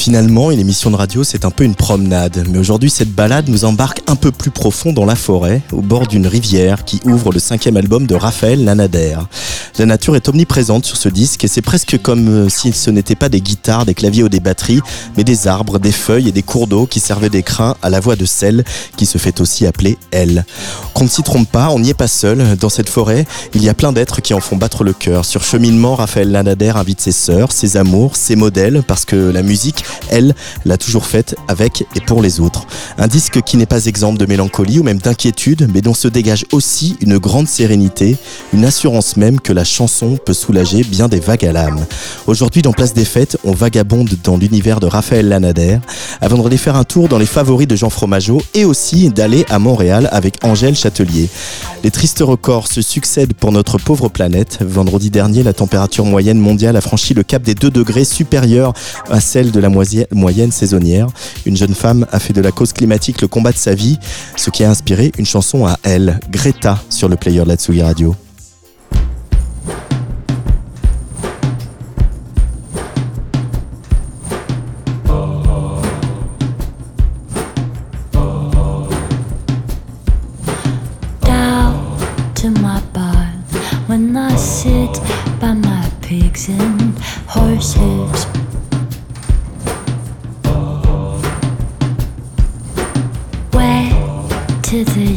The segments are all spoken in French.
Finalement, une émission de radio, c'est un peu une promenade. Mais aujourd'hui, cette balade nous embarque un peu plus profond dans la forêt, au bord d'une rivière qui ouvre le cinquième album de Raphaël Lanader. La nature est omniprésente sur ce disque et c'est presque comme euh, si ce n'était pas des guitares, des claviers ou des batteries, mais des arbres, des feuilles et des cours d'eau qui servaient d'écrin à la voix de celle qui se fait aussi appeler elle. Qu'on ne s'y trompe pas, on n'y est pas seul. Dans cette forêt, il y a plein d'êtres qui en font battre le cœur. Sur cheminement, Raphaël Lanader invite ses sœurs, ses amours, ses modèles, parce que la musique, elle, l'a toujours faite avec et pour les autres. Un disque qui n'est pas exemple de mélancolie ou même d'inquiétude, mais dont se dégage aussi une grande sérénité, une assurance même que la chanson peut soulager bien des vagues à l'âme. Aujourd'hui, dans Place des Fêtes, on vagabonde dans l'univers de Raphaël Lanader, avant de aller faire un tour dans les favoris de Jean Fromageau et aussi d'aller à Montréal avec Angèle Châtelier. Les tristes records se succèdent pour notre pauvre planète. Vendredi dernier, la température moyenne mondiale a franchi le cap des 2 degrés supérieur à celle de la moyenne saisonnière. Une jeune femme a fait de la cause climatique le combat de sa vie, ce qui a inspiré une chanson à elle, Greta, sur le player de la Tsugi Radio. When I sit by my pigs and horses. Way to the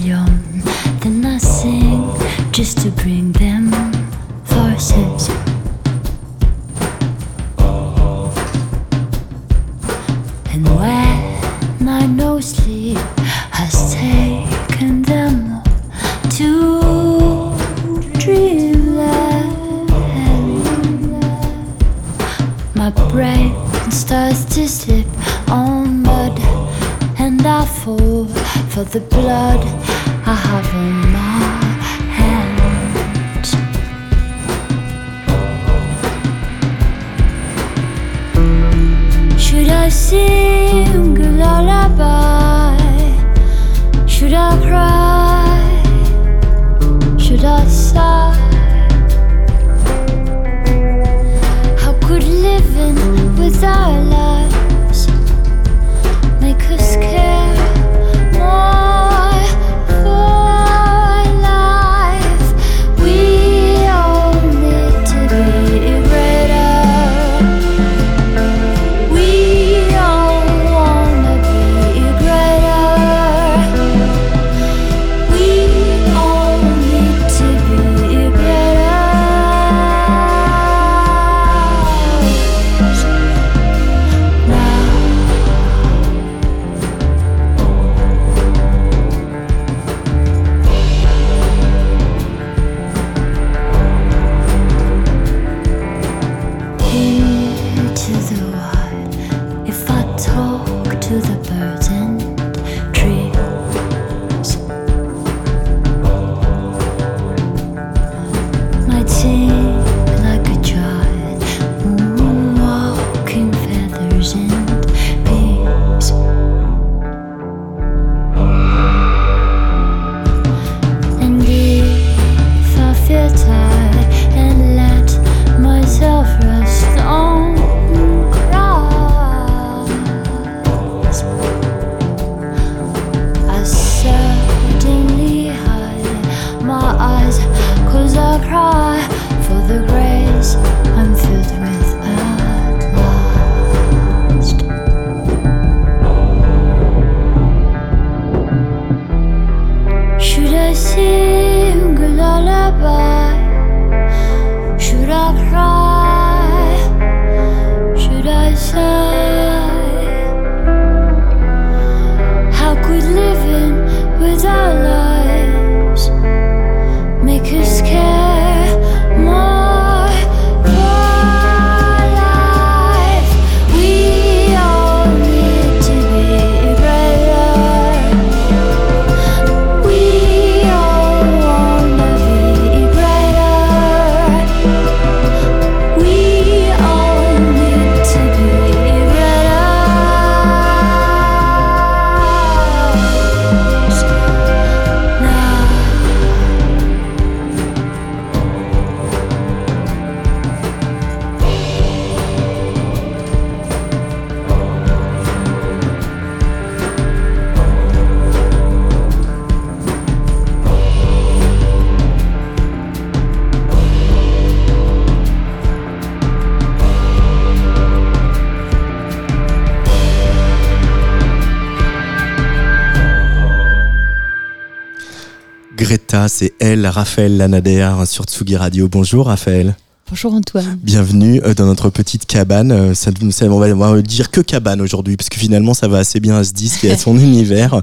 Greta, c'est elle, Raphaël Lanader sur Tsugi Radio. Bonjour Raphaël. Bonjour Antoine. Bienvenue euh, dans notre petite cabane. Euh, ça, ça, on, va, dire que cabane aujourd'hui, parce que finalement ça va assez bien à ce disque et à son univers.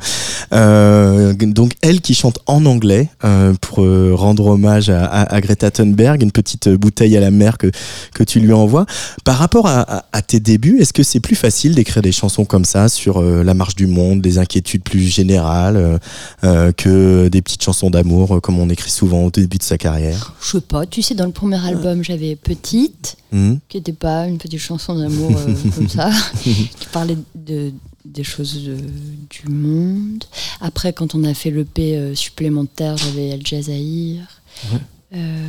Euh, donc elle qui chante en anglais euh, pour rendre hommage à, à, à, Greta Thunberg, une petite bouteille à la mer que, que tu lui envoies. Par rapport à, à, à tes débuts, est-ce que c'est plus facile d'écrire des chansons comme ça sur la marche du monde, des inquiétudes plus générales, que des petites chansons d'amour comme on écrit souvent au début de sa carrière? Je sais pas, tu sais, dans le premier album, j'avais Petite, mmh. qui n'était pas une petite chanson d'amour euh, comme ça, qui parlait de, des choses de, du monde. Après, quand on a fait l'EP euh, supplémentaire, j'avais El Jazair. Euh,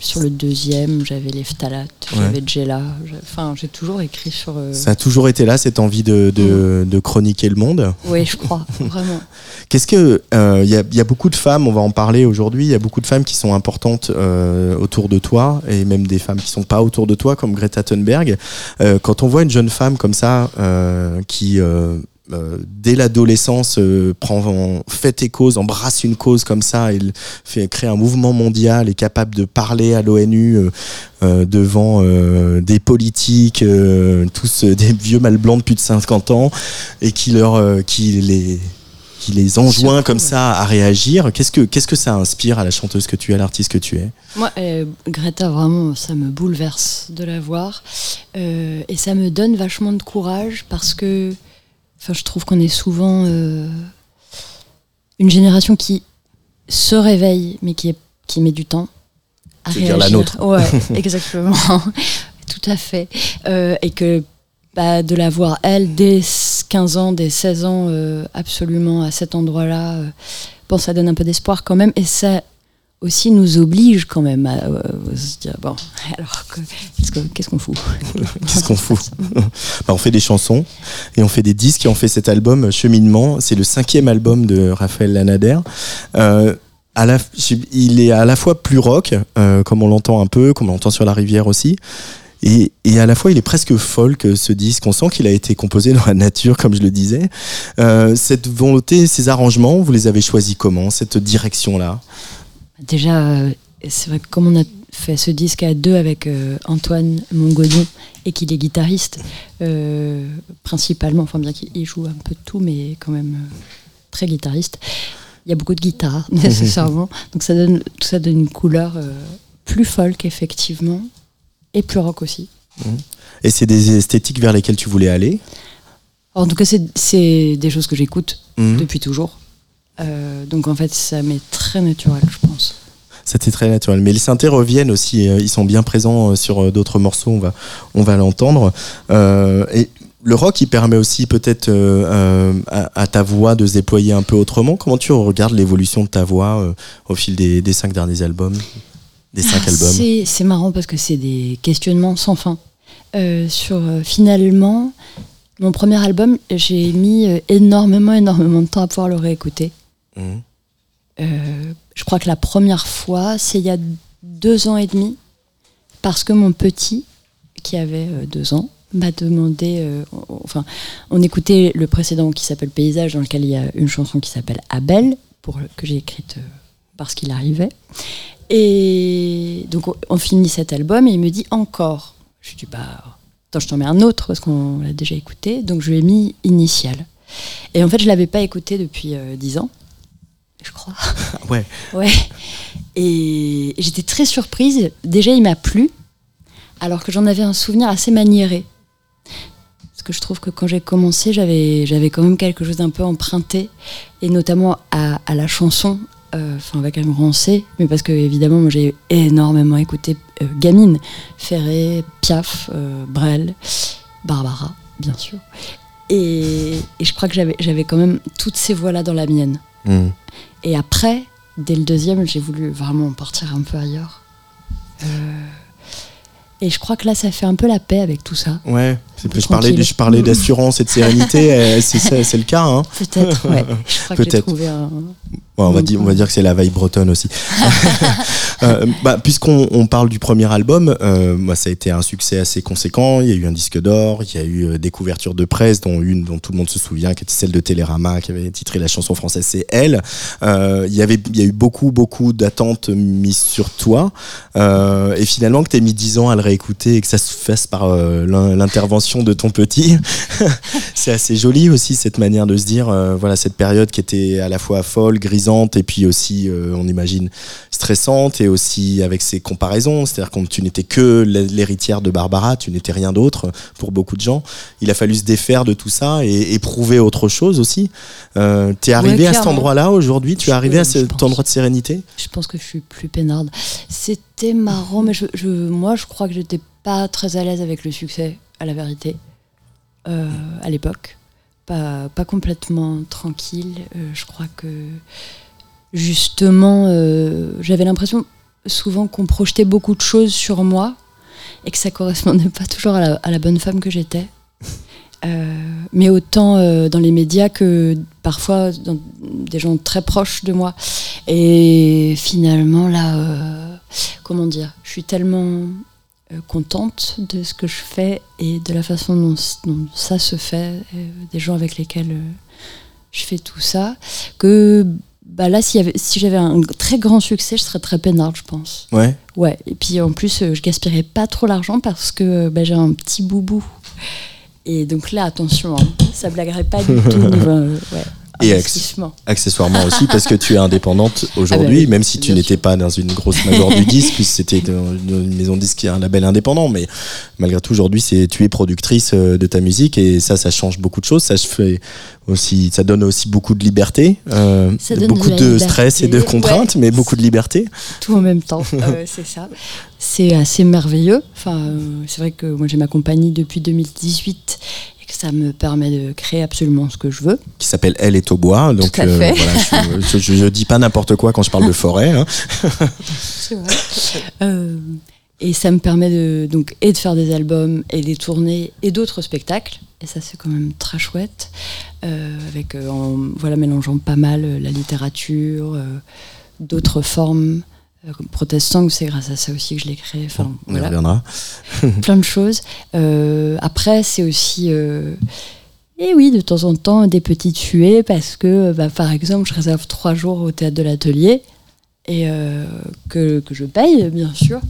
sur le deuxième, j'avais les phtalates, ouais. j'avais Jella. Enfin, j'ai toujours écrit sur. Euh... Ça a toujours été là, cette envie de, de, de chroniquer le monde Oui, je crois, vraiment. Qu'est-ce que. Il euh, y, a, y, a beaucoup de femmes, on va en parler aujourd'hui, il y a beaucoup de femmes qui sont importantes euh, autour de toi, et même des femmes qui sont pas autour de toi, comme Greta Thunberg. Quand on voit une jeune femme comme ça, qui euh, dès l'adolescence euh, prend fait et cause, embrasse une cause comme ça, il fait créer un mouvement mondial, est capable de parler à l'ONU euh, euh, devant des politiques, tous des vieux mal blancs de plus de 50 ans, et qui leur, qui les qui les enjoint comme ça à réagir. Qu'est-ce que, qu'est-ce que ça inspire à la chanteuse que tu es, à l'artiste que tu es? Moi, Greta, vraiment, ça me bouleverse de la voir. Et ça me donne vachement de courage parce que Enfin, je trouve qu'on est souvent euh, une génération qui se réveille, mais qui, est, qui met du temps à réagir. dire la nôtre. Ouais, exactement. Tout à fait. Euh, et que bah, de la voir, elle, dès 15 ans, dès 16 ans, euh, absolument à cet endroit-là, bon, ça donne un peu d'espoir quand même. Et ça aussi nous oblige quand même à, euh, se dire bon alors qu'est-ce qu'on fout qu'est-ce qu'on fout bah, on fait des chansons et on fait des disques et on fait cet album Cheminement c'est le cinquième album de Raphaël Lanader euh, il est à la fois plus rock euh, comme on l'entend un peu comme on l'entend sur la rivière aussi et, et, à la fois, il est presque folk ce disque. On sent qu'il a été composé dans la nature, comme je le disais. Euh, cette volonté, ces arrangements, vous les avez choisis comment Cette direction-là? Déjà, euh, c'est vrai que comme on a fait ce disque à deux avec euh, Antoine Mongodon et qu'il est guitariste, euh, principalement, enfin bien qu'il joue un peu de tout, mais quand même très guitariste, il y a beaucoup de guitare nécessairement. Donc ça donne, tout ça donne une couleur plus folk, effectivement, et plus rock aussi. Mmh. Et c'est des esthétiques vers lesquelles tu voulais aller? En tout cas, c'est des choses que j'écoute mmh. depuis toujours. Euh, donc en fait, ça m'est très naturel, je pense. C'était très naturel. Mais les synthés reviennent aussi, euh, ils sont bien présents euh, sur d'autres morceaux, on va, on va l'entendre. Euh, et le rock, il permet aussi peut-être euh, à, à, ta voix de se déployer un peu autrement. Comment tu regardes l'évolution de ta voix au fil des, des, cinq derniers albums? Des cinq ah, albums C'est marrant parce que c'est des questionnements sans fin. sur finalement, mon premier album, j'ai mis énormément, énormément de temps à pouvoir le réécouter. Euh, je crois que la première fois, c'est il y a deux ans et demi, parce que mon petit, qui avait euh, deux ans, m'a demandé. Euh, enfin, on écoutait le précédent qui s'appelle Paysage, dans lequel il y a une chanson qui s'appelle Abel, pour, que j'ai écrite parce qu'il arrivait. Et donc, on, finit cet album et il me dit encore. Je dis, bah, attends, je t'en mets un autre parce qu'on l'a déjà écouté. Donc, je lui ai mis Initial. Et en fait, je l'avais pas écouté depuis dix ans je crois. ouais. Ouais. Et j'étais très surprise. Déjà, il m'a plu, alors que j'en avais un souvenir assez maniéré. Parce que je trouve que quand j'ai commencé, j'avais, j'avais quand même quelque chose d'un peu emprunté, et notamment à, à la chanson, enfin euh, avec un grand C, mais parce que évidemment, moi, j'ai énormément écouté euh, Gamine, Ferré, Piaf, euh, Brel, Barbara, bien sûr. Et, et je crois que j'avais, j'avais quand même toutes ces voix-là dans la mienne. Mmh. Et après, dès le deuxième, j'ai voulu vraiment partir un peu ailleurs. Euh, et je crois que là, ça fait un peu la paix avec tout ça. Ouais, je parlais, je parlais d'assurance et de sérénité, c'est le cas. Hein. Peut-être, ouais. Je crois que j'ai trouvé un, on, va dire, on va dire que c'est la veille bretonne aussi. euh, bah, Puisqu'on on parle du premier album, euh, moi, ça a été un succès assez conséquent. Il y a eu un disque d'or, il y a eu euh, des couvertures de presse, dont une dont tout le monde se souvient, qui était celle de Télérama, qui avait titré la chanson française C'est Elle. Euh, il, y avait, il y a eu beaucoup, beaucoup d'attentes mises sur toi. Et finalement, que tu aies mis 10 ans à le réécouter et que ça se fasse par l'intervention de ton petit, c'est assez joli aussi, cette manière de se dire, voilà, cette période qui était à la fois folle, grisante, et puis aussi, euh, on imagine, stressante, et aussi avec ses comparaisons. C'est-à-dire que tu n'étais que l'héritière de Barbara, tu n'étais rien d'autre pour beaucoup de gens. Il a fallu se défaire de tout ça et éprouver autre chose aussi. Euh, tu es arrivé Ouais, à cet endroit-là aujourd'hui? Tu es arrivé à cet endroit de sérénité? Je pense que je suis plus peinarde. C'était marrant, mais je, je- moi, je crois que j'étais pas très à l'aise avec le succès, à la vérité, euh, à l'époque. Pas, complètement tranquille. Euh, je crois que, justement, euh, j'avais l'impression souvent qu'on projetait beaucoup de choses sur moi et que ça correspondait pas toujours à la, bonne femme que j'étais. Euh, mais autant dans les médias que parfois dans des gens très proches de moi. Et finalement, là, comment dire, je suis tellement contente de ce que je fais et de la façon dont, dont ça se fait, euh, des gens avec lesquels euh, je fais tout ça, que bah là, si j'avais un très grand succès, je serais très peinarde, je pense. Ouais. Ouais, et puis en plus, euh, je gaspillerais pas trop l'argent parce que euh, bah, j'ai un petit boubou. Et donc là, attention, hein, ça blaguerait pas du tout niveau euh, ouais, Et accessoirement aussi parce que tu es indépendante aujourd'hui, Ah bah oui, même si tu n'étais pas dans une grosse major du disque, puisque c'était une maison de disque qui est un label indépendant, mais malgré tout aujourd'hui, c'est tu es productrice euh, de ta musique et ça, ça change beaucoup de choses. Ça fait aussi, ça donne aussi beaucoup de liberté, euh, beaucoup de stress et de contraintes, mais beaucoup de liberté. Tout en même temps, euh, c'est ça. C'est assez merveilleux. Enfin, euh, c'est vrai que moi j'ai ma compagnie depuis 2018 et que ça me permet de créer absolument ce que je veux. Qui s'appelle Elle est au bois, donc Tout à fait. voilà, je, je, je dis pas n'importe quoi quand je parle de forêt. hein. C'est vrai. Euh, et ça me permet de, donc, et de faire des albums et des tournées et d'autres spectacles. Et ça, c'est quand même très chouette. Euh, avec, euh, en voilà, mélangeant pas mal euh, la littérature, euh, d'autres formes. Euh, Protestant, c'est grâce à ça aussi que je l'ai créé. Enfin, On y reviendra. plein de choses. Euh, après, c'est aussi. euh, et oui, de temps en temps, des petites fuées parce que, bah, par exemple, je réserve trois jours au théâtre de l'atelier et euh, que, que je paye, bien sûr.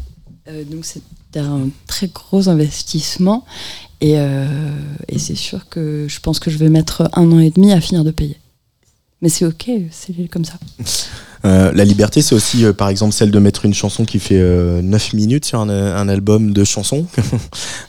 Donc, c'est un très gros investissement et, et c'est sûr que je pense que je vais mettre un an et demi à finir de payer. Mais c'est ok, c'est comme ça. Euh, la liberté, c'est aussi, euh, par exemple, celle de mettre une chanson qui fait euh, 9 minutes sur un, un album de chansons.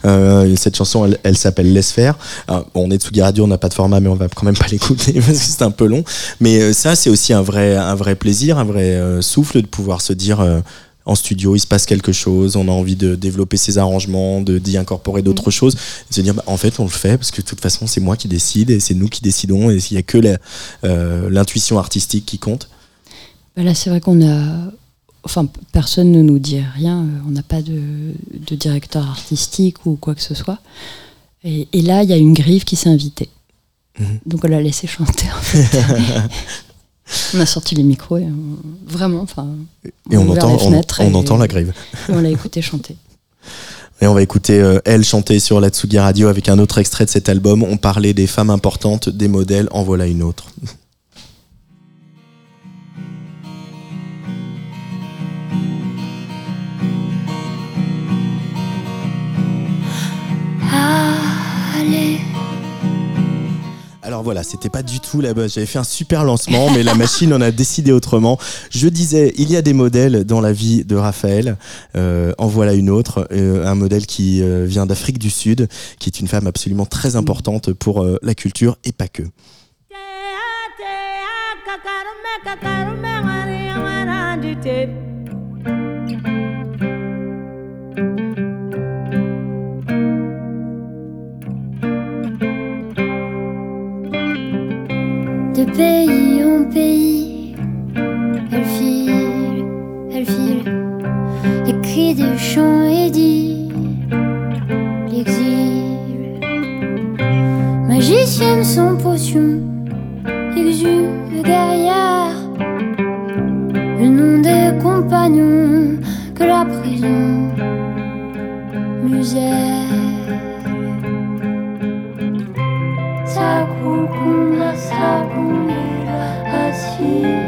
Euh, cette chanson, elle, elle s'appelle Laisse faire. Alors, bon, on est de Tsugi Radio, on n'a pas de format, mais on va quand même pas l'écouter parce que c'est un peu long. Mais euh, ça, c'est aussi un vrai, un vrai plaisir, un vrai euh, souffle de pouvoir se dire. euh, en studio, il se passe quelque chose, on a envie de développer ses arrangements, de d'y incorporer d'autres choses, de se dire bah, en fait on le fait parce que de toute façon c'est moi qui décide et c'est nous qui décidons et il n'y a que la- euh, l'intuition artistique qui compte. Bah là, c'est vrai qu'on a. Enfin, personne ne nous dit rien. euh, On n'a pas de, de directeur artistique ou quoi que ce soit. Et, et là, il y a une griffe qui s'est invitée. Mhm. Donc, on l'a laissé chanter, en fait. on a sorti les micros et on- vraiment, enfin. Et on, entend, les on, fenêtres on et- entend la grive. et on l'a écouté chanter. Et on va écouter euh, elle chanter sur la Tsugi Radio avec un autre extrait de cet album. On parlait des femmes importantes, des modèles, en voilà une autre. Alors voilà, c'était pas du tout là-bas. J'avais fait un super lancement, mais la machine en a décidé autrement. Je disais, il y a des modèles dans la vie de Raphaël. Euh, en voilà une autre, euh, un modèle qui euh, vient d'Afrique du Sud, qui est une femme absolument très importante pour euh, la culture et pas que. De pays en pays, elle file, elle file, cris des champs et dit l'exil. Magicienne sans potion, exhume guerrière, le nom des compagnons que la prison musette. começa a as assim.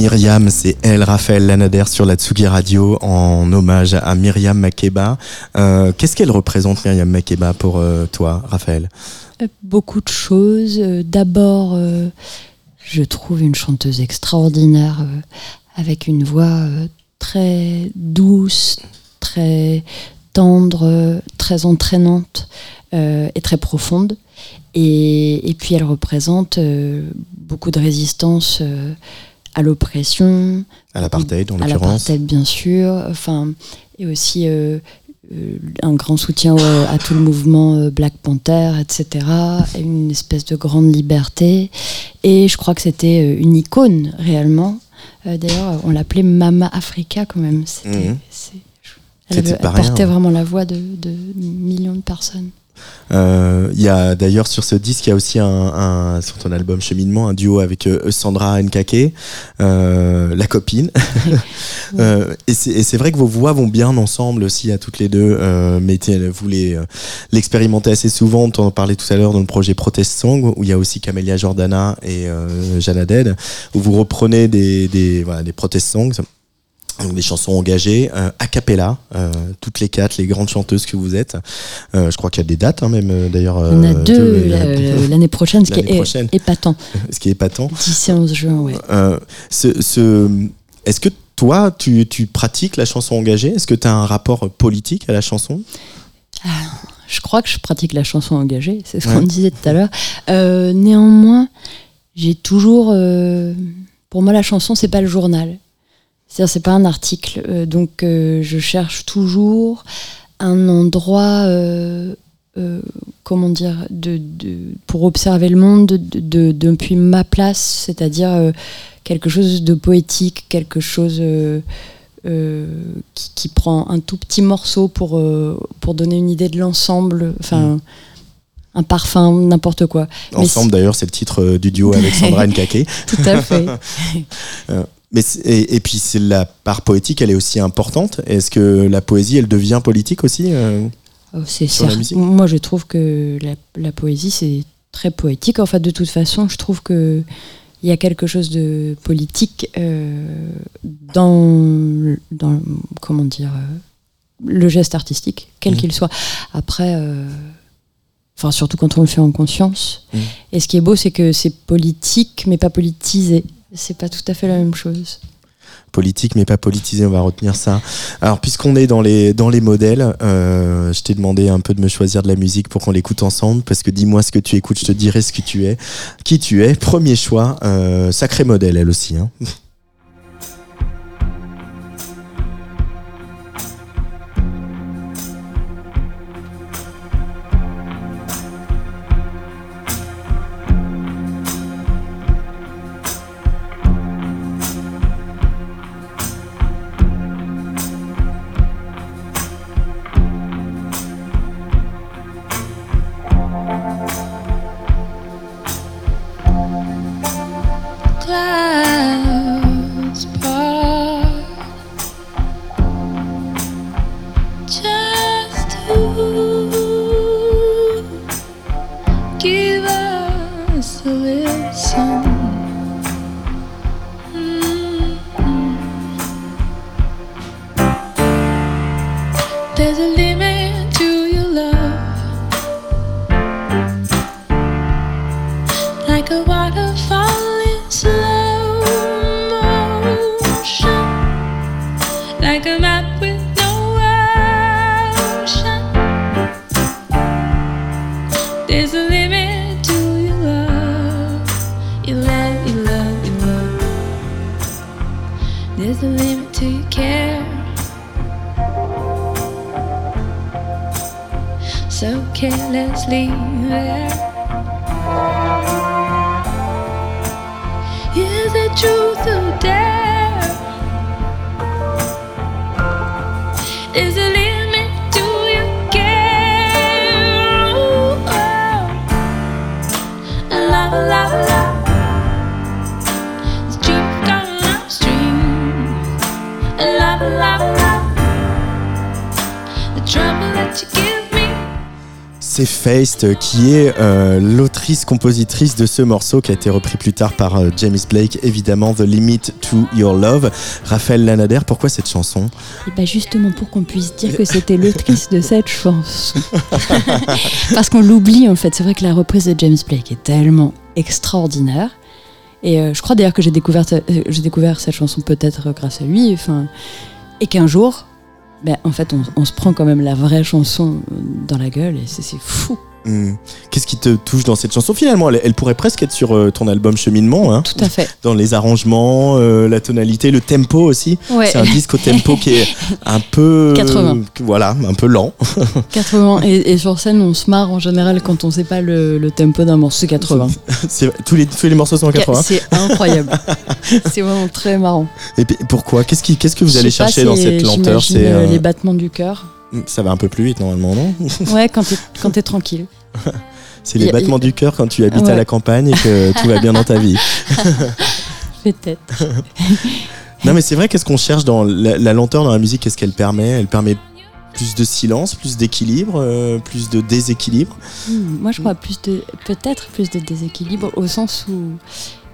Myriam, c'est elle, Raphaël Lanader sur la Tsugi Radio en hommage à Myriam Makeba. Euh, Qu'est-ce qu'elle représente, Myriam Makeba, pour euh, toi, Raphaël? Euh, Beaucoup de choses. D'abord, je trouve une chanteuse extraordinaire avec une voix très douce, très tendre, très entraînante et très profonde. Et, puis elle représente beaucoup de résistance à l'oppression, À l'apartheid, en à l'occurrence. l'apartheid bien sûr, enfin et aussi euh, euh, un grand soutien à tout le mouvement euh, Black Panther, etc. et Une espèce de grande liberté. Et je crois que c'était une icône réellement. D'ailleurs, on l'appelait Mama Africa quand même. C'était, Mhm. c'est- elle, elle portait rien. vraiment la voix de, de millions de personnes. Euh, Il y a d'ailleurs sur ce disque, il y a aussi un, un- sur ton album Cheminement, un duo avec euh, Sandra Nkake, euh, la copine. Euh, et c'est vrai que vos voix vont bien ensemble aussi à toutes les deux. Euh, mais vous les euh, l'expérimentez assez souvent. On en parlait tout à l'heure dans le projet Protest Song où il y a aussi Camélia Jordana et euh, Jana Dead où vous reprenez des des, voilà, des protest songs. Donc des chansons engagées, euh, a cappella, euh, toutes les quatre, les grandes chanteuses que vous êtes. Euh, je crois qu'il y a des dates hein, même euh, d'ailleurs. On a deux de- la- l'année prochaine, ce qui est prochaine. épatant. ce qui est épatant. 10 et 11 juin, ouais. Ce, ce- Est-ce que toi, tu, tu pratiques la chanson engagée? Est-ce que tu as un rapport politique à la chanson? Je crois que je pratique la chanson engagée, c'est ce Ouais. qu'on disait tout à l'heure. Néanmoins, j'ai toujours. pour moi, la chanson, c'est pas le journal. C'est-à-dire, c'est pas un article. Euh, donc, euh, je cherche toujours un endroit. euh, comment dire de, de- pour observer le monde de, de- depuis ma place c'est-à-dire quelque chose de poétique quelque chose qui, qui, prend un tout petit morceau pour, pour donner une idée de l'ensemble. Enfin. Mm un parfum, n'importe quoi. Ensemble, d'ailleurs, c'est le titre du duo Alexandra Nkake. Tout à fait. Euh, mais et, puis, c'est la part poétique, elle est aussi importante. Est-ce que la poésie, elle devient politique aussi euh, oh, C'est Moi, je trouve que la, poésie, c'est très poétique. En fait, de toute façon, je trouve que il y a quelque chose de politique dans, dans, comment dire, le geste artistique, quel mmh. qu'il soit. Après Enfin, surtout quand on le fait en conscience. Mm. Et ce qui est beau, c'est que c'est politique, mais pas politisé. C'est pas tout à fait la même chose. Politique, mais pas politisé, on va retenir ça. Alors, puisqu'on est dans les, dans les modèles, euh, je t'ai demandé un peu de me choisir de la musique pour qu'on l'écoute ensemble, parce que dis-moi ce que tu écoutes, je te dirai ce que tu es, qui tu es? Premier choix, euh, sacré modèle, elle aussi. Hein. Qui est euh, l'autrice-compositrice de ce morceau qui a été repris plus tard par euh, James Blake, évidemment The Limit to Your Love. Raphaël Lanader, pourquoi cette chanson? Et eh bien justement pour qu'on puisse dire que c'était l'autrice de cette chanson. Parce qu'on l'oublie en fait, c'est vrai que la reprise de James Blake est tellement extraordinaire. Et euh, je crois d'ailleurs que j'ai découvert, j'ai découvert cette chanson peut-être grâce à lui. Enfin, et qu'un jour, ben, en fait, on, se prend quand même la vraie chanson dans la gueule et c'est fou. Hmm. Qu'est-ce qui te touche dans cette chanson finalement? Elle, pourrait presque être sur euh, ton album Cheminement. Hein, Tout à fait. Dans les arrangements, euh, la tonalité, le tempo aussi. C'est un disque au tempo qui est un peu. 80. voilà, un peu lent. 80. Et, sur scène, on se marre en général quand on sait pas le, tempo d'un morceau 80. tous, les, tous les morceaux sont en 80. C'est incroyable. c'est vraiment très marrant. Et pourquoi? Qu'est-ce que vous allez chercher dans cette lenteur? C'est euh, les battements du cœur. Ça va un peu plus vite normalement, non Ouais, quand t'es, quand es tranquille. C'est les battements du cœur quand tu habites à la campagne et que tout va bien dans ta vie. Peut-être. non mais c'est vrai, qu'est-ce qu'on cherche dans la, lenteur dans la musique Qu'est-ce qu'elle permet? Elle permet plus de silence, plus d'équilibre, euh, plus de déséquilibre? Hmm, Moi je crois plus de peut-être plus de déséquilibre au sens où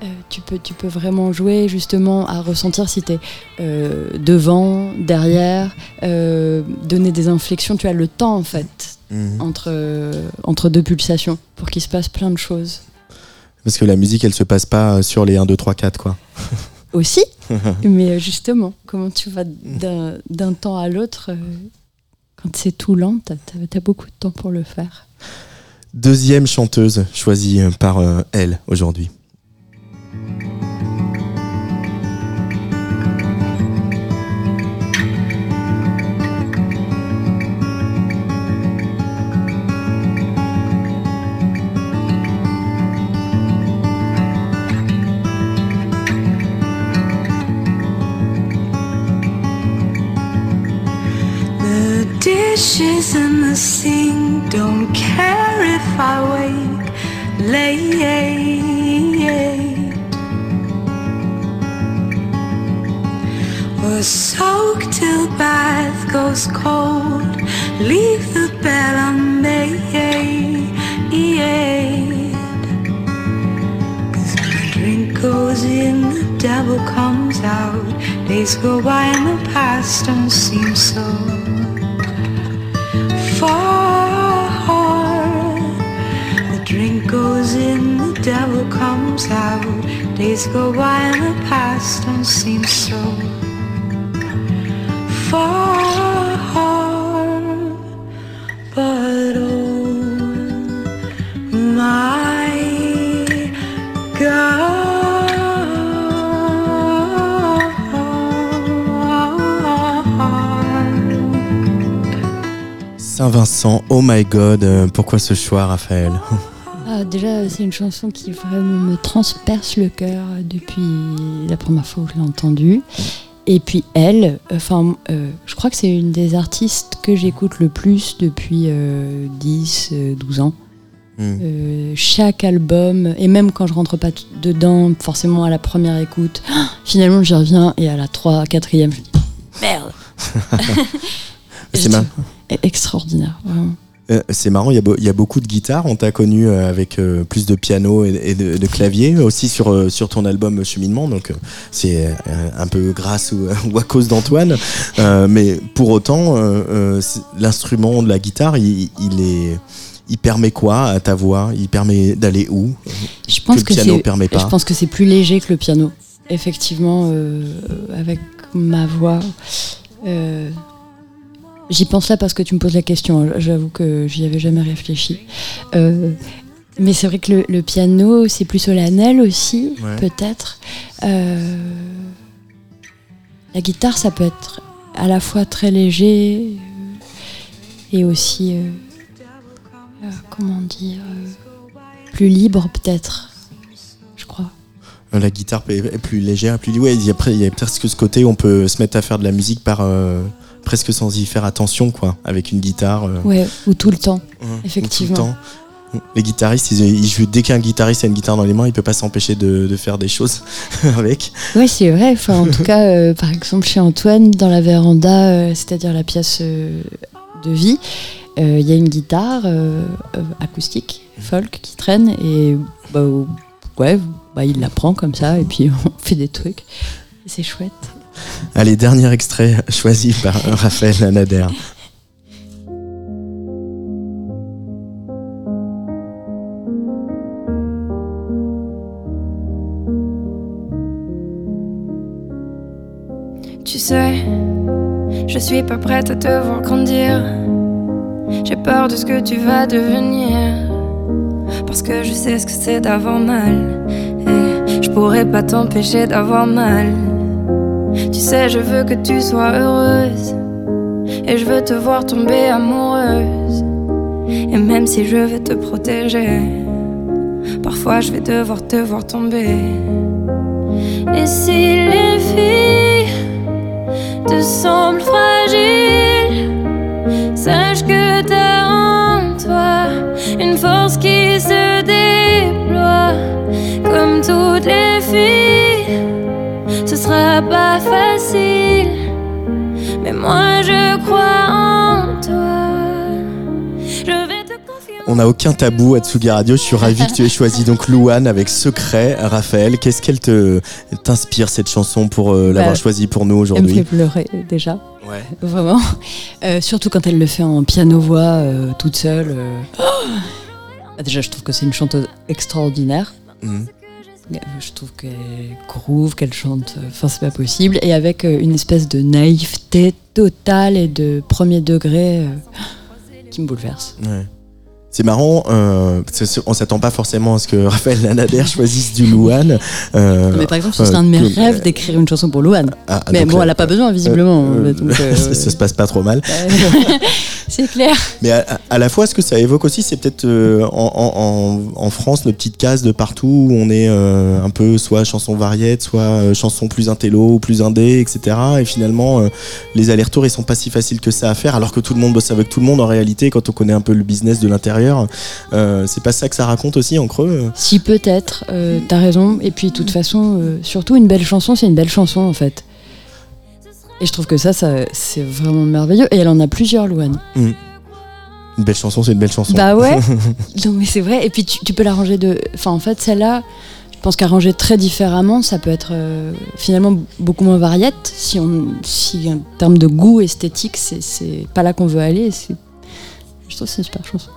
euh, tu, peux, tu peux vraiment jouer justement à ressentir si tu es euh, devant, derrière, euh, donner des inflexions. Tu as le temps en fait mhm. entre, entre deux pulsations pour qu'il se passe plein de choses. Parce que la musique, elle se passe pas sur les 1, 2, 3, 4, quoi. Aussi, mais justement, comment tu vas d'un temps à l'autre quand c'est tout lent, tu as, beaucoup de temps pour le faire. Deuxième chanteuse choisie par elle aujourd'hui. Sea don't care if I wake late. Or soak till bath goes cold, leave the bed unmade. Drink goes in, the devil comes out. Days go by and the past don't seem so far. The drink goes in, the devil comes out. Days go by and the past don't seem so far. Saint-Vincent, oh my god, euh, pourquoi ce choix, Raphaël Ah, déjà, c'est une chanson qui vraiment me transperce le cœur depuis la première fois où je l'ai entendue. Et puis elle, enfin, euh, je crois que c'est une des artistes que j'écoute le plus depuis euh, 10, euh, 12 ans. Hmm. Euh, chaque album, et même quand je rentre pas dedans, forcément à la première écoute, finalement j'y reviens et à la 3, 4ème, je me dis merde C'est Je ma- dis, e- Extraordinaire, vraiment. Euh, C'est marrant, il y, a y beaucoup de guitares. On t'a connu euh, avec euh, plus de piano et, et de, de clavier, aussi sur, euh, sur ton album Cheminement. Donc, c'est un peu grâce ou, ou à cause d'Antoine. Mais pour autant, l'instrument de la guitare, il, il est. Il permet quoi à ta voix? Il permet d'aller où? Je pense le que, piano c'est- permet pas. Je pense que c'est plus léger que le piano. Effectivement, avec ma voix. J'y pense là parce que tu me poses la question. J'avoue que j'y avais jamais réfléchi. Euh, mais c'est vrai que le, le piano, c'est plus solennel aussi, Ouais. peut-être. Euh, la guitare, ça peut être à la fois très léger euh, et aussi, euh, comment dire, plus libre peut-être, je crois. La guitare est plus légère, plus. Ouais, y a, après, il y a presque ce côté où on peut se mettre à faire de la musique par. euh, presque sans y faire attention, quoi, avec une guitare. euh, Ouais, ou tout le temps. Mmh, Effectivement. tout le temps. Les guitaristes, ils, ils jouent, dès qu'un guitariste a une guitare dans les mains, il peut pas s'empêcher de, de faire des choses avec. Oui, c'est vrai. Enfin, en tout cas, euh, par exemple, chez Antoine, dans la véranda, euh, c'est-à-dire la pièce euh, de vie, il y a une guitare acoustique, folk, qui traîne. Et bah, ouais, bah, il la prend comme ça, et puis on fait des trucs. C'est chouette. Allez, dernier extrait choisi par Raphaël Nader. Tu sais, je suis pas prête à te voir grandir. J'ai peur de ce que tu vas devenir. Parce que je sais ce que c'est d'avoir mal. Et je pourrais pas t'empêcher d'avoir mal. Tu sais, je veux que tu sois heureuse. Et je veux te voir tomber amoureuse. Et même si je veux te protéger, parfois je vais devoir te voir tomber. Et si les filles te semblent fragiles, sache que t'as en toi une force qui se déploie. Comme toutes les filles, sera pas facile, mais moi je crois en toi. Je vais te confier. On n'a aucun tabou à Tsugi Radio. Je suis ravi que tu aies choisi donc Louane avec Secret. Raphaël, qu'est-ce qu'elle te t'inspire cette chanson pour euh, l'avoir Bah, choisie pour nous Elle me fait aujourd'hui pleurer déjà, Ouais. vraiment. Euh, surtout quand elle le fait en piano-voix, euh, toute seule. euh. Ah, déjà, je trouve que c'est une chanteuse extraordinaire. Mhm. Je trouve qu'elle groove, qu'elle chante, euh, enfin c'est pas possible, et avec euh, une espèce de naïveté totale et de premier degré euh, qui me bouleverse. Ouais. C'est marrant, euh, c'est- on s'attend pas forcément à ce que Raphaël Nader choisisse du Louane. Euh, Mais par exemple, ce serait un de mes rêves d'écrire une chanson pour Louane. ah, Mais donc bon, elle a pas besoin visiblement. donc, ça, ça se passe pas trop mal. c'est clair. Mais à, à la fois, ce que ça évoque aussi, c'est peut-être euh, en, en- en- en France nos petites cases de partout où on est euh, un peu soit chanson variette, soit euh, chanson plus intello ou plus indé, etc. Et finalement, les allers-retours, ils sont pas si faciles que ça à faire, alors que tout le monde bosse avec tout le monde. En réalité, quand on connaît un peu le business de l'intérieur, c'est pas ça que ça raconte aussi en creux. Si peut-être, t'as raison. Et puis, de toute façon, surtout une belle chanson, c'est une belle chanson en fait. Et je trouve que ça, ça c'est vraiment merveilleux. Et elle en a plusieurs, Louane. Une belle chanson, c'est une belle chanson. Bah ouais. non mais c'est vrai. Et puis tu, tu peux l'arranger de. Enfin en fait celle-là, je pense qu'arranger très différemment, ça peut être euh, finalement beaucoup moins variette. Si on, si en termes de goût esthétique, c'est c'est pas là qu'on veut aller. Je trouve que c'est une super chanson.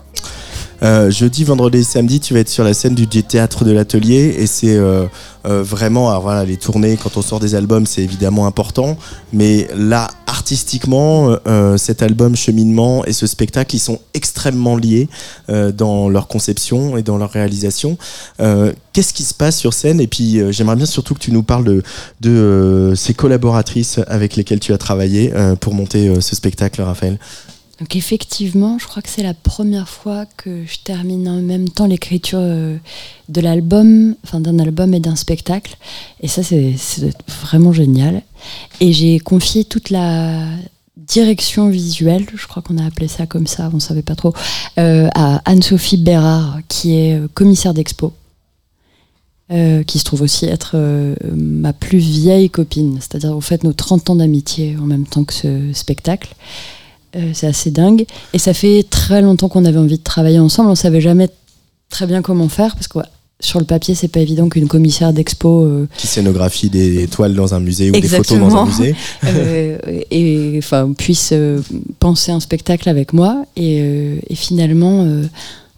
Euh, jeudi, vendredi et samedi, tu vas être sur la scène du théâtre de l'atelier et c'est euh, euh, vraiment, alors voilà, les tournées quand on sort des albums, c'est évidemment important, mais là, artistiquement, euh, cet album cheminement et ce spectacle, ils sont extrêmement liés euh, dans leur conception et dans leur réalisation. Euh, Qu'est-ce qui se passe sur scène? Et puis, euh, j'aimerais bien surtout que tu nous parles de, de ces collaboratrices avec lesquelles tu as travaillé pour monter ce spectacle, Raphaël. Donc effectivement, je crois que c'est la première fois que je termine en même temps l'écriture euh, de l'album, enfin d'un album et d'un spectacle. Et ça, c'est vraiment génial. Et j'ai confié toute la direction visuelle, je crois qu'on a appelé ça comme ça, on ne savait pas trop, euh, à Anne-Sophie Bérard, qui est euh, commissaire d'expo. qui se trouve aussi être ma plus vieille copine, c'est-à-dire au fait nos 30 ans d'amitié en même temps que ce spectacle. Euh, c'est assez dingue. Et ça fait très longtemps qu'on avait envie de travailler ensemble. On savait jamais très bien comment faire parce que ouais, sur le papier, c'est pas évident qu'une commissaire d'expo euh, Qui scénographie des toiles dans un musée ou des photos dans un musée. euh, et enfin puisse penser un spectacle avec moi. Et, et finalement,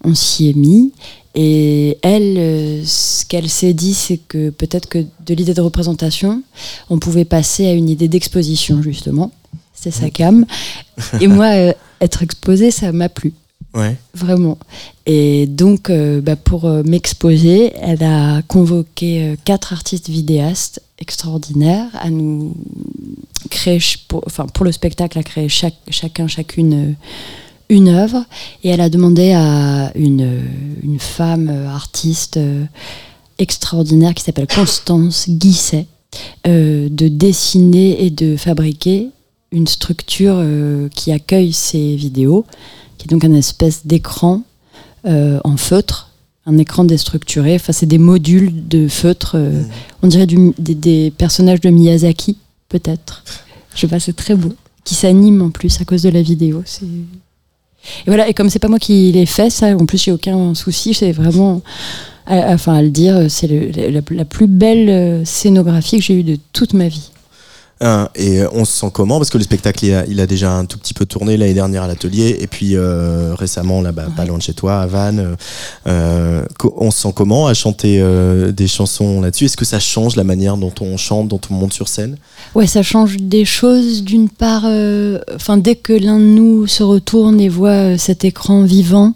on s'y est mis. Et elle, ce qu'elle s'est dit, c'est que peut-être que de l'idée de représentation, on pouvait passer à une idée d'exposition justement. C'était sa cam. Et moi, euh, être exposée, ça m'a plu. Ouais. Vraiment. Et donc, euh, bah, pour euh, m'exposer, elle a convoqué quatre artistes vidéastes extraordinaires à nous créer, pour, enfin, pour le spectacle, à créer chaque, chacun, chacune une œuvre. Et elle a demandé à une, une femme artiste extraordinaire qui s'appelle Constance Guisset de dessiner et de fabriquer une structure euh, qui accueille ces vidéos qui est donc un espèce d'écran euh, en feutre, un écran déstructuré. Enfin, c'est des modules de feutre. euh, On dirait du- des, des personnages de Miyazaki, peut-être. Je sais pas, c'est très beau. Qui s'animent en plus à cause de la vidéo. C'est et voilà. Et comme c'est pas moi qui l'ai fait, ça, en plus j'ai aucun souci. C'est vraiment, à, à- enfin, à le dire, c'est le- la, la plus belle scénographie que j'ai eue de toute ma vie. Et on se sent comment? Parce que le spectacle, il a, il a déjà un tout petit peu tourné l'année dernière à l'atelier, et puis euh, récemment, là, bah, pas loin de chez toi, à Vannes. euh, euh, on se sent comment à chanter des chansons là-dessus? Est-ce que ça change la manière dont on chante, dont on monte sur scène? Ouais, ça change des choses. D'une part, enfin, dès que l'un de nous se retourne et voit cet écran vivant,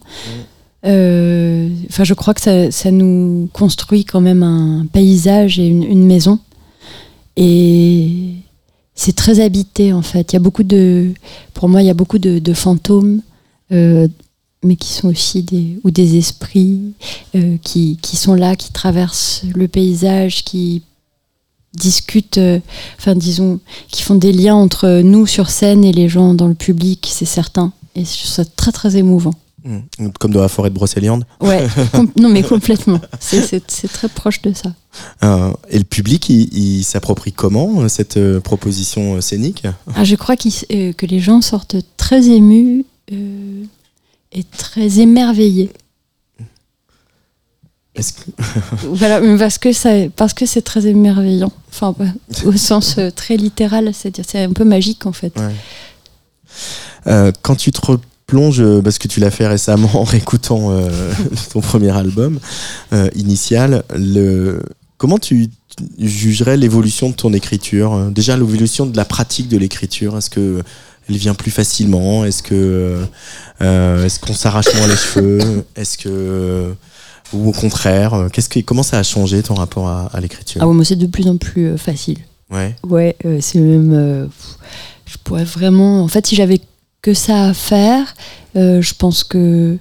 euh, enfin, je crois que ça, ça nous construit quand même un paysage et une, une maison. Et c'est très habité en fait. Il y a beaucoup de, pour moi, il y a beaucoup de, fantômes, euh, mais qui sont aussi des ou des esprits euh, qui, qui sont là, qui traversent le paysage, qui discutent, euh, enfin disons, qui font des liens entre nous sur scène et les gens dans le public, c'est certain. Et je trouve ça très très émouvant. Hmm. Comme dans la forêt de Brocéliande. Ouais, non mais complètement. C'est- très proche de ça. Euh, et le public, il, il s'approprie comment euh, cette euh, proposition euh, scénique? Ah, je crois que les gens sortent très émus et très émerveillés. Est-ce que- voilà, mais parce que ça, parce que c'est très émerveillant. Enfin, au sens très littéral, c'est-à-dire c'est un peu magique en fait. Ouais. Quand tu te replonges, euh, parce que tu l'as fait récemment en réécoutant euh, ton premier album euh, initial, le... comment tu jugerais l'évolution de ton écriture? Déjà, l'évolution de la pratique de l'écriture, est-ce que elle vient plus facilement? Est-ce que euh, est-ce qu'on s'arrache moins les cheveux? Est-ce que ou au contraire Qu'est-ce que comment ça a changé ton rapport à, à l'écriture? Ah ouais, moi c'est de plus en plus facile. Ouais. Ouais, euh, c'est même. euh, je pourrais vraiment. En fait, si j'avais que ça à faire. Euh, je pense que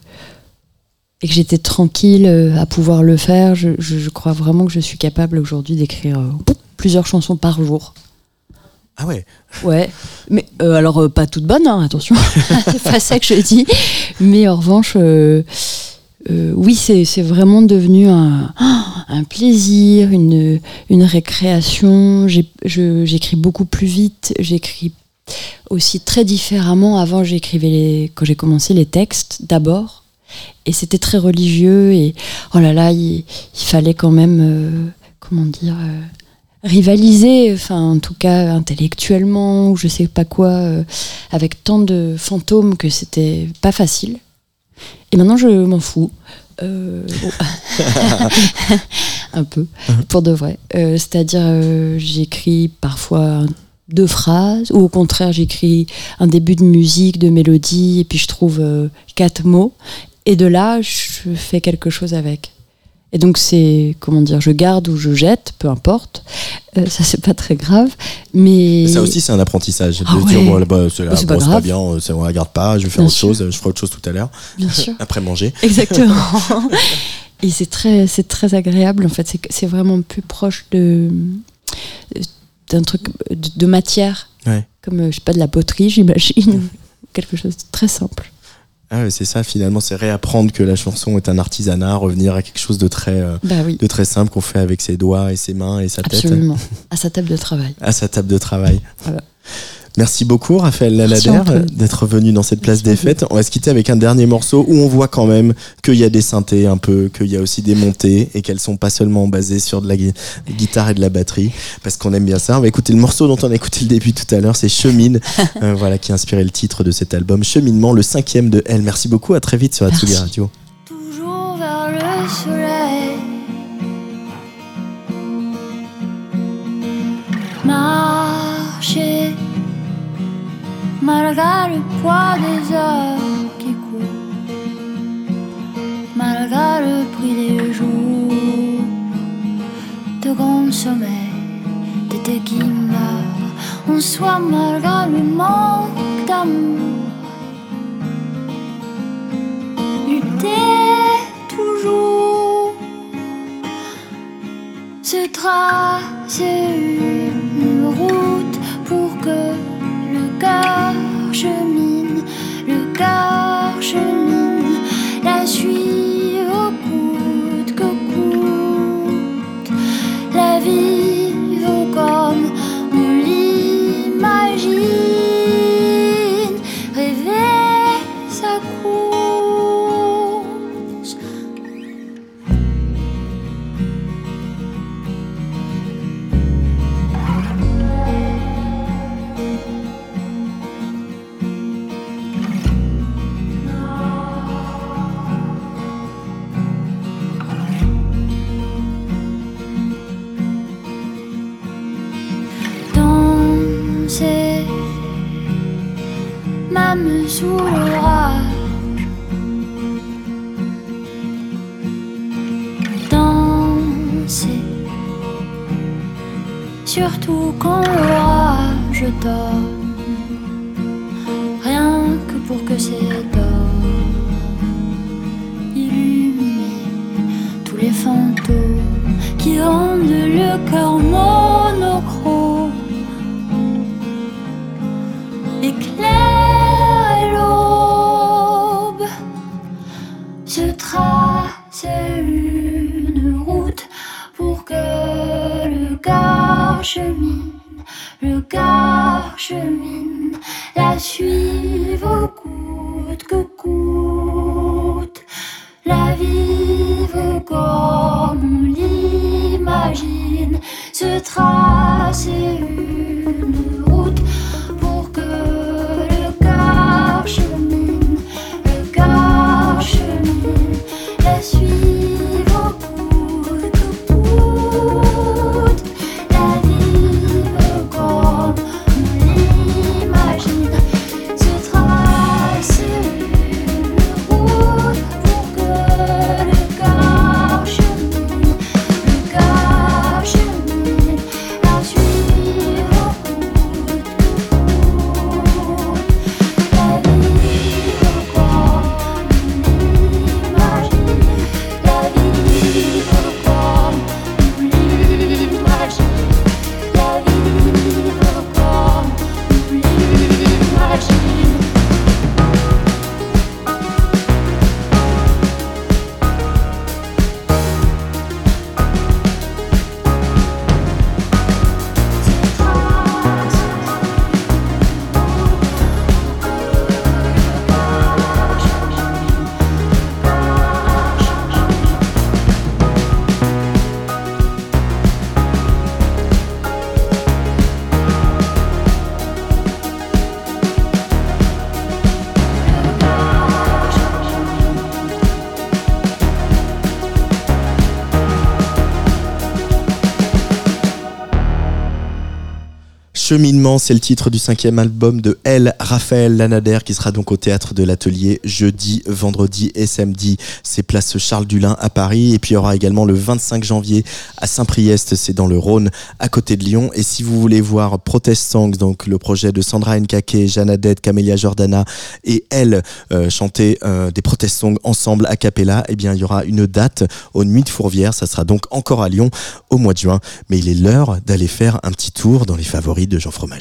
et que j'étais tranquille euh, à pouvoir le faire. Je, je- je crois vraiment que je suis capable aujourd'hui d'écrire euh, plusieurs chansons par jour. Ah ouais. Ouais, mais euh, alors euh, pas toutes bonnes, hein, attention, c'est pas ça que je dis. Mais en revanche, oui, c'est vraiment devenu un, un plaisir, une, une récréation. J'écris beaucoup plus vite, j'écris aussi très différemment. Avant, j'écrivais les, quand j'ai commencé les textes d'abord, et c'était très religieux. Et oh là là, il, il fallait quand même, euh, comment dire. euh, rivaliser, enfin en tout cas intellectuellement ou je sais pas quoi, euh, avec tant de fantômes que c'était pas facile. Et maintenant je m'en fous. Euh, un peu, pour de vrai. Euh, C'est-à-dire, euh, j'écris parfois deux phrases, ou au contraire, j'écris un début de musique, de mélodie, et puis je trouve euh, quatre mots, et de là, je fais quelque chose avec. Et donc c'est, comment dire, je garde ou je jette, peu importe. Euh, ça c'est pas très grave, mais Ça aussi, c'est un apprentissage. De Ah dire, ouais. bon, bah, c'est Bah, pas bon, c'est pas grave. bien, on la garde pas, je vais faire Bien autre sûr. chose, je ferai autre chose tout à l'heure, après manger. Exactement. Et c'est très, c'est très agréable. En fait, c'est vraiment plus proche de d'un truc de, de matière, Ouais. comme euh, je sais pas de la poterie, j'imagine, quelque chose de très simple. Ah ouais, c'est ça, finalement, c'est réapprendre que la chanson est un artisanat, revenir à quelque chose de très, euh, Bah oui, de très simple qu'on fait avec ses doigts et ses mains et sa tête. absolument. À sa table de travail. à sa table de travail. Voilà. Merci beaucoup Raphaël Antoine. d'être venu dans cette place Merci des fêtes. On va se quitter avec un dernier morceau où on voit quand même qu'il y a des synthés un peu, qu'il y a aussi des montées et qu'elles sont pas seulement basées sur de la gui- guitare et de la batterie parce qu'on aime bien ça. On va écouter le morceau dont on a écouté le début tout à l'heure, c'est Chemine, euh, voilà qui a inspiré le titre de cet album Cheminement, le cinquième de Elle. Merci beaucoup, à très vite sur la Merci. Tsugi Radio. Malgré le poids des heures qui courent, malgré le prix des jours. De grand sommeil, d'été qui meurt, en soi malgré le manque d'amour. Lutter toujours, se tracer une route pour que le cœur le cœur chemine, la suivre sous l'orage. Danser, surtout quand l'orage dort. Rien que pour que ces d'or illuminer tous les fantômes qui rendent le cœur monochrome. C'est le titre du cinquième album de L. Raphaël Lanader qui sera donc au théâtre de l'Atelier jeudi, vendredi et samedi. C'est place Charles Dulin à Paris. Et puis il y aura également le 25 janvier à Saint-Priest, c'est dans le Rhône, à côté de Lyon. Et si vous voulez voir Protest Songs, donc le projet de Sandra Nkake, Jeanne Camélia Jordana et elle euh, chanter euh, des Protest Songs ensemble à Capella, eh bien il y aura une date aux Nuits de Fourvière. Ça sera donc encore à Lyon au mois de juin. Mais il est l'heure d'aller faire un petit tour dans les favoris de Jean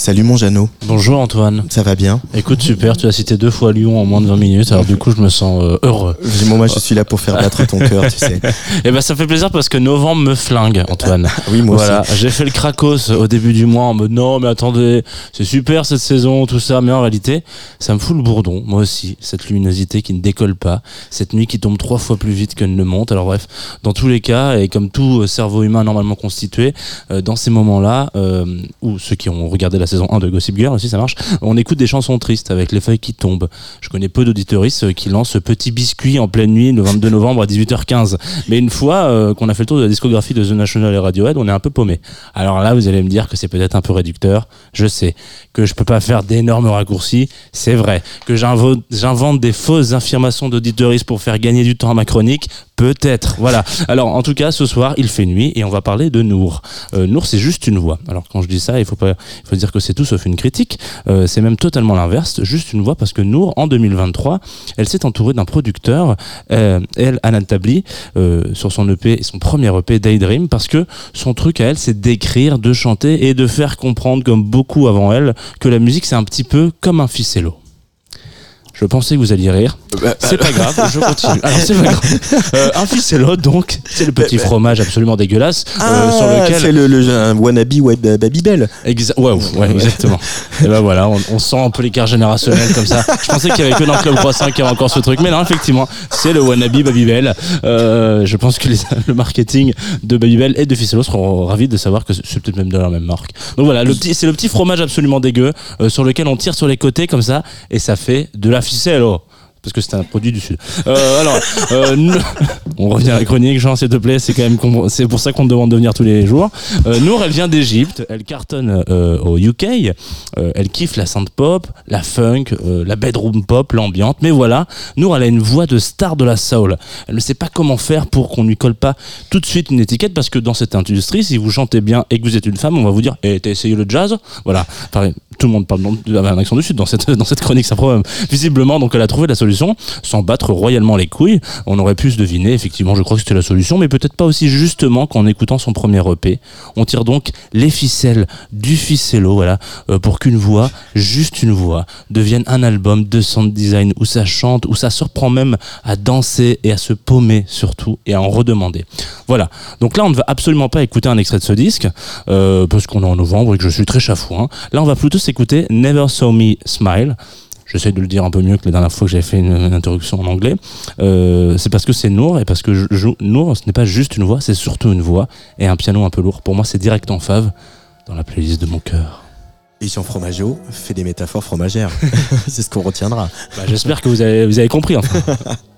Salut mon Jeannot. Bonjour Antoine. Ça va bien Écoute, super, tu as cité deux fois Lyon en moins de 20 minutes, alors du coup je me sens euh, heureux. Moi je suis là pour faire battre ton cœur, tu sais. Et eh ben ça fait plaisir parce que novembre me flingue, Antoine. oui, moi voilà, j'ai fait le Krakos au début du mois en mode non mais attendez, c'est super cette saison, tout ça, mais en réalité ça me fout le bourdon, moi aussi, cette luminosité qui ne décolle pas, cette nuit qui tombe trois fois plus vite que ne monte. Alors bref, dans tous les cas, et comme tout cerveau humain normalement constitué, euh, dans ces moments-là, euh, ou ceux qui ont regardé la saison 1 de Gossip Girl aussi, ça marche. On écoute des chansons tristes avec les feuilles qui tombent. Je connais peu d'auditoristes euh, qui lancent ce petit biscuit en pleine nuit le 22 novembre à 18h15. Mais une fois euh, qu'on a fait le tour de la discographie de The National et Radiohead, on est un peu paumé. Alors là, vous allez me dire que c'est peut-être un peu réducteur. Je sais que je peux pas faire d'énormes raccourcis. C'est vrai que j'invente des fausses affirmations d'auditoristes pour faire gagner du temps à ma chronique. Peut-être. Voilà. Alors, en tout cas, ce soir, il fait nuit et on va parler de Nour. Euh, Nour, c'est juste une voix. Alors, quand je dis ça, il faut pas, il faut dire que c'est tout sauf une critique. Euh, c'est même totalement l'inverse, juste une voix parce que Nour, en 2023, elle s'est entourée d'un producteur, euh, elle, Anan Tabli, euh, sur son EP, son premier EP, Daydream, parce que son truc à elle, c'est d'écrire, de chanter et de faire comprendre, comme beaucoup avant elle, que la musique, c'est un petit peu comme un ficello. Je pensais que vous alliez rire. Bah, c'est pas grave, je continue. Alors c'est pas grave. Euh, un ficello, donc, c'est le petit fromage absolument dégueulasse euh, ah, sur lequel c'est le, le wannabe web Babybel. Exa ouais, ouais, exactement. et ben voilà, on, sent un peu l'écart générationnel comme ça. Je pensais qu'il y avait que dans le club croissant qu'il y avait encore ce truc, mais non, effectivement, c'est le wannabe Babybel. Euh, je pense que le marketing de Babybel et de ficello seront ravis de savoir que c'est peut-être même de la même marque. Donc voilà, le petit, c'est le petit fromage absolument dégueu euh, sur lequel on tire sur les côtés comme ça et ça fait de la F0 parce que c'est un produit du sud. Euh, alors, euh, on revient à la chronique, Jean, s'il te plaît. C'est quand même c'est pour ça qu'on te demande de venir tous les jours. Euh, Nour, elle vient d'Égypte, elle cartonne euh, au UK, elle kiffe la synth pop, la funk, la bedroom pop, l'ambiante. Mais voilà, Nour, elle a une voix de star de la soul. Elle ne sait pas comment faire pour qu'on lui colle pas tout de suite une étiquette, parce que dans cette industrie, si vous chantez bien et que vous êtes une femme, on va vous dire, eh, t'as essayé le jazz? Voilà. Pareil, tout le monde parle avec un accent du sud dans cette dans cette chronique, ça problème. Visiblement, donc elle a trouvé la solution sans battre royalement les couilles. On aurait pu se deviner, effectivement, je crois que c'était la solution, mais peut-être pas aussi justement qu'en écoutant son premier EP. On tire donc les ficelles du ficello, voilà, euh, pour qu'une voix, juste une voix, devienne un album de sound design où ça chante, où ça surprend même à danser et à se paumer surtout et à en redemander. Voilà. Donc là, on ne va absolument pas écouter un extrait de ce disque, euh, parce qu'on est en novembre et que je suis très chafouin. Là, on va plutôt s'écouter Never Saw Me Smile. J'essaie de le dire un peu mieux que la dernière fois que j'avais fait une, introduction en anglais. Euh, c'est parce que c'est Nour et parce que je, Nour, ce n'est pas juste une voix, c'est surtout une voix et un piano un peu lourd. Pour moi, c'est direct en fave dans la playlist de mon cœur. Et Jean Fromageau fait des métaphores fromagères. c'est ce qu'on retiendra. Bah, j'espère que vous avez, vous avez compris. Enfin.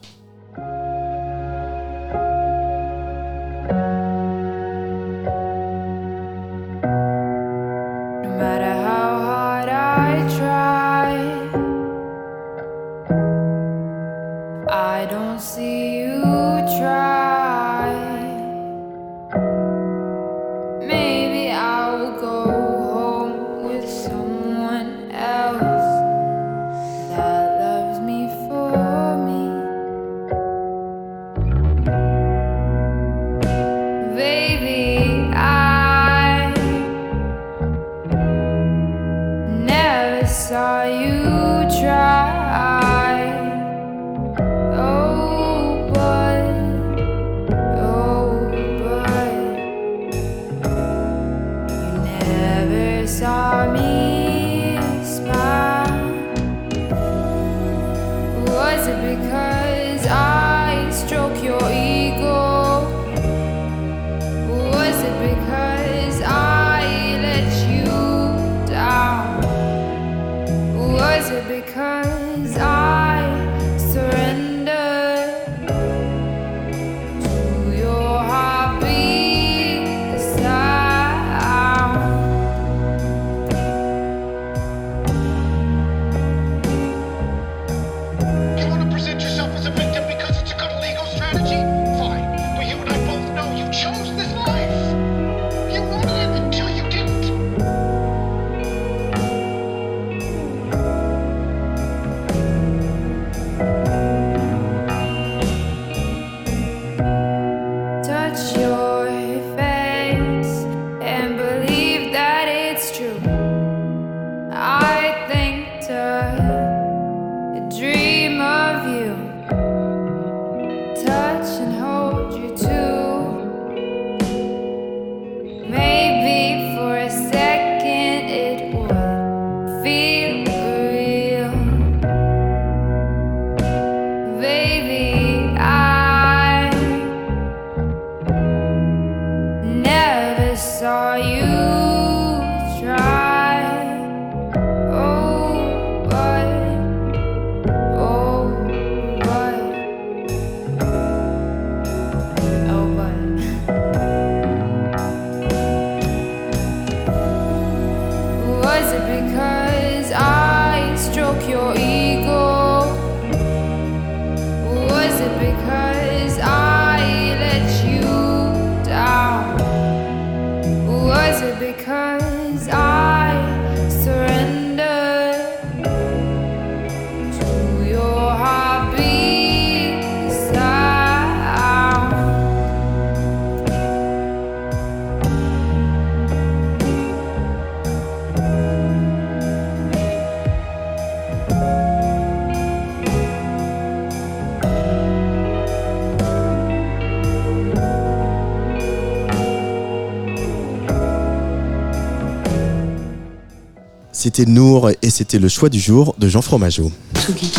C'était Nour et c'était le choix du jour de Jean Fromageau. Tsugi.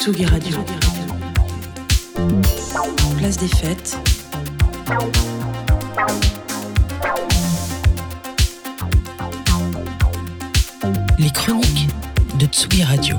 Tsugi Radio. Place des fêtes. Les chroniques de Tsugi Radio.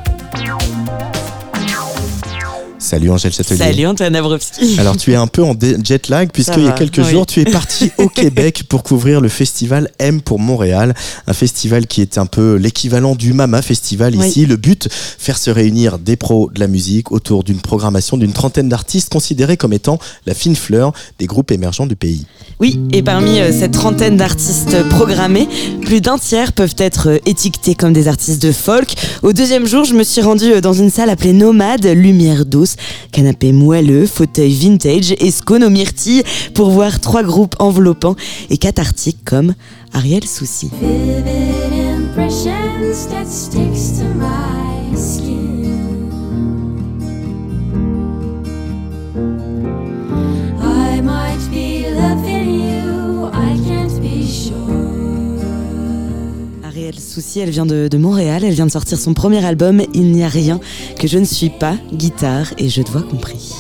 Salut Angèle Châtelier. Salut Antoine Dabrowski. Alors tu es un peu en jet lag puisqu'il y a quelques oui. jours tu es parti au Québec pour couvrir le festival M pour Montréal, un festival qui est un peu l'équivalent du Mama Festival Oui. ici. Le but, faire se réunir des pros de la musique autour d'une programmation d'une trentaine d'artistes considérés comme étant la fine fleur des groupes émergents du pays. Oui, et parmi euh, cette trentaine d'artistes programmés, plus d'un tiers peuvent être euh, étiquetés comme des artistes de folk. Au deuxième jour, je me suis rendue euh, dans une salle appelée Nomade, lumière douce, canapé moelleux, fauteuil vintage et scone aux myrtilles pour voir trois groupes enveloppants et cathartiques comme Ariel Souci. Souci, elle vient de, de Montréal, elle vient de sortir son premier album Il n'y a rien que je ne suis pas, guitare et jeu de voix compris.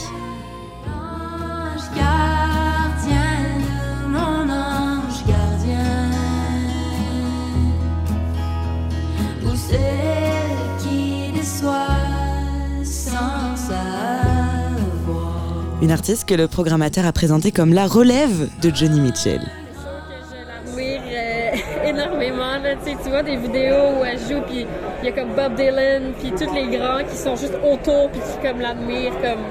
Une artiste que le programmateur a présentée comme la relève de Johnny Mitchell. Tu, vois des vidéos où elle joue, puis il y a comme Bob Dylan, puis tous les grands qui sont juste autour, puis qui comme l'admirent. Comme,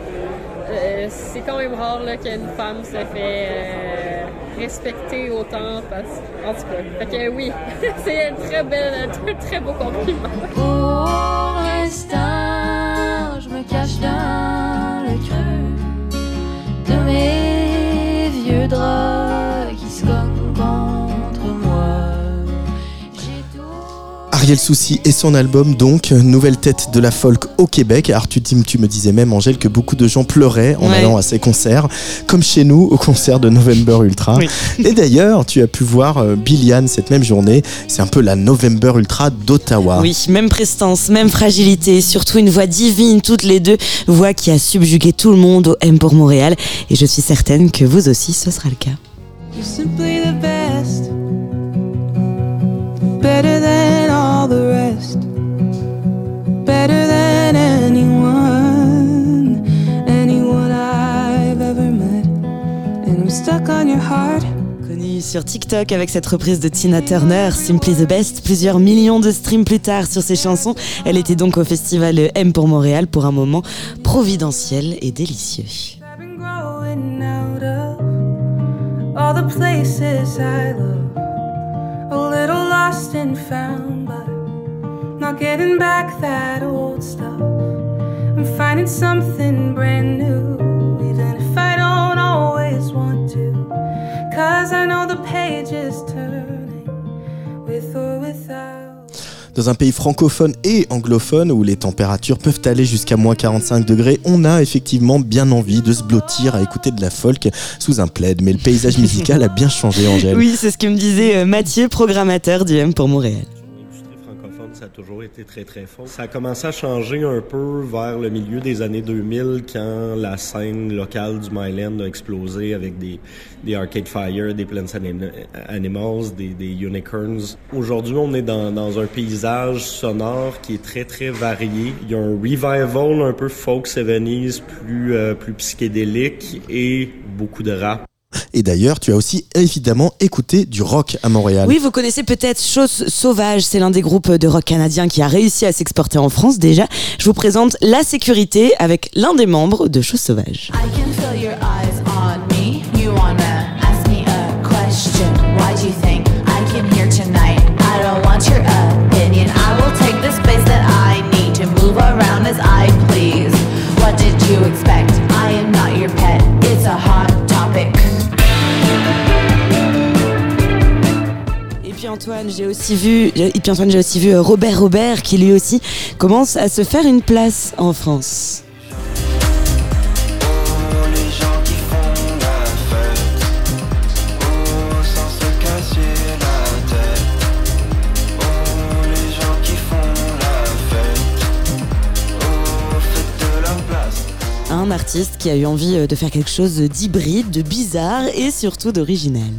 euh, c'est quand même rare là, qu'une femme se fait euh, respecter autant. Parce, en tout cas, fait que oui, c'est un très bel, très beau compliment. Pour l'instant, je me cache dans Ariel Souci et son album donc, nouvelle tête de la folk au Québec. Alors tu, tu me disais même Angèle que beaucoup de gens pleuraient en Ouais. allant à ces concerts, comme chez nous au concert de November Ultra. Oui. Et d'ailleurs, tu as pu voir euh, Billiane cette même journée. C'est un peu la November Ultra d'Ottawa. Oui, même prestance, même fragilité, surtout une voix divine, toutes les deux, voix qui a subjugué tout le monde au M pour Montréal. Et je suis certaine que vous aussi, ce sera le cas. You're simply the best, better than better than anyone, anyone I've ever met. And I'm stuck on your heart. Connue sur TikTok avec cette reprise de Tina Turner, Simply the Best, plusieurs millions de streams plus tard sur ses chansons. Elle était donc au festival M pour Montréal pour un moment providentiel et délicieux. Not getting back that old stuff. I'm finding something brand new, even if I don't always want to. Cause I know the page is turning, with or without. Dans un pays francophone et anglophone où les températures peuvent aller jusqu'à moins 45 degrés, on a effectivement bien envie de se blottir à écouter de la folk sous un plaid. Mais le paysage musical a bien changé, Angèle. Oui, c'est ce que me disait euh, Mathieu, programmateur du M pour Montréal. Ça a toujours été très très fort. Ça a commencé à changer un peu vers le milieu des années 2000 quand la scène locale du Myland a explosé avec des, des Arcade Fire, des Plants Animals, des, des Unicorns. Aujourd'hui, on est dans, dans un paysage sonore qui est très très varié. Il y a un revival un peu folk 70s, plus, euh, plus psychédélique et beaucoup de rap. Et d'ailleurs, tu as aussi évidemment écouté du rock à Montréal. Oui, vous connaissez peut-être Chose Sauvage, c'est l'un des groupes de rock canadiens qui a réussi à s'exporter en France déjà. Je vous présente La Sécurité avec l'un des membres de Chose Sauvage. I can feel your eyes on me. You wanna ask J'ai aussi vu, j'ai aussi vu euh, Robert Robert qui lui aussi commence à se faire une place en France. Un artiste qui a eu envie euh, de faire quelque chose d'hybride, de bizarre et surtout d'original.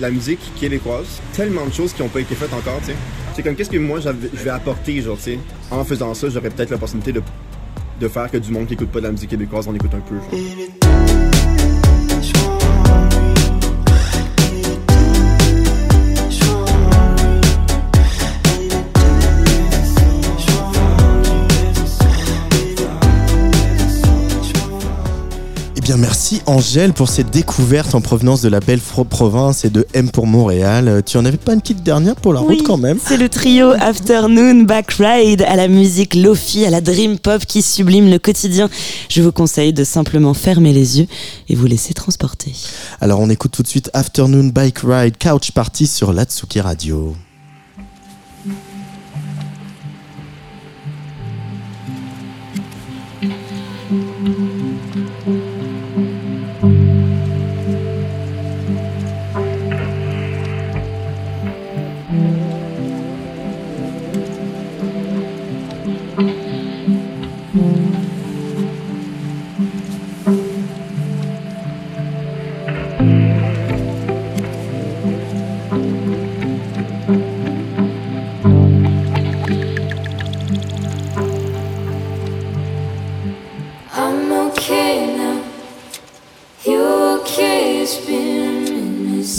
La musique québécoise, tellement de choses qui n'ont pas été faites encore, tu sais. C'est comme qu'est-ce que moi je vais apporter, genre, tu sais. En faisant ça, j'aurais peut-être l'opportunité de, de faire que du monde qui écoute pas de la musique québécoise en écoute un peu. Bien, merci Angèle pour cette découverte en provenance de la belle province et de M pour Montréal. Euh, Tu en avais pas une petite dernière pour la route quand même? C'est le trio Afternoon Back Ride à la musique Lofi, à la dream pop qui sublime le quotidien. Je vous conseille de simplement fermer les yeux et vous laisser transporter. Alors, on écoute tout de suite Afternoon Bike Ride Couch Party sur l'Atsuki Radio.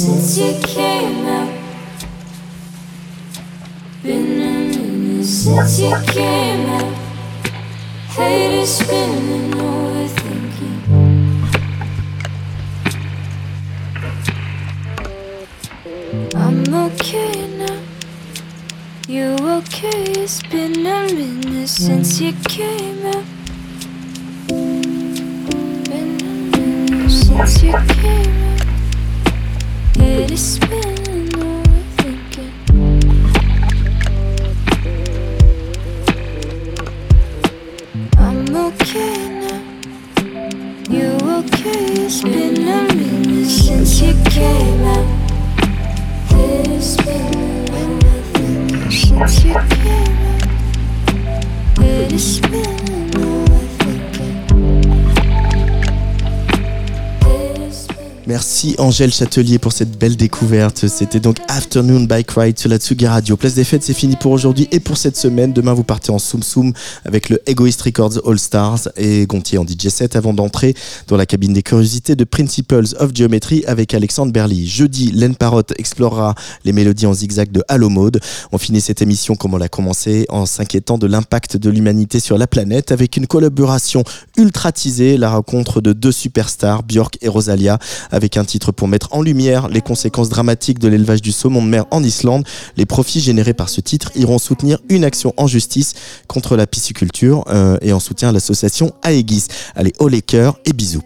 Since you came out. Been a minute since you came out. Head is spinning, overthinking. I'm okay now. You okay? It's been a minute since you came out. Been a minute since you came out. It is spinning. I'm okay now. You okay? It's been a minute since you came out. It is spinning, overthinking. Since you came out. It is spinning, Merci Angèle Châtelier pour cette belle découverte. C'était donc Afternoon Bike Ride sur la Tsugi Radio. Place des fêtes, c'est fini pour aujourd'hui et pour cette semaine. Demain, vous partez en Soum Soum avec le Egoist Records All Stars et Gontier en DJ set avant d'entrer dans la cabine des curiosités de Principles of Geometry avec Alexandre Berly. Jeudi, Len Parotte explorera les mélodies en zigzag de Halo Mode. On finit cette émission comme on l'a commencé en s'inquiétant de l'impact de l'humanité sur la planète avec une collaboration ultra teasée, la rencontre de deux superstars, Björk et Rosalia, un titre pour mettre en lumière les conséquences dramatiques de l'élevage du saumon de mer en Islande. Les profits générés par ce titre iront soutenir une action en justice contre la pisciculture euh, et en soutien à l'association Aegis. Allez, haut les cœurs et bisous.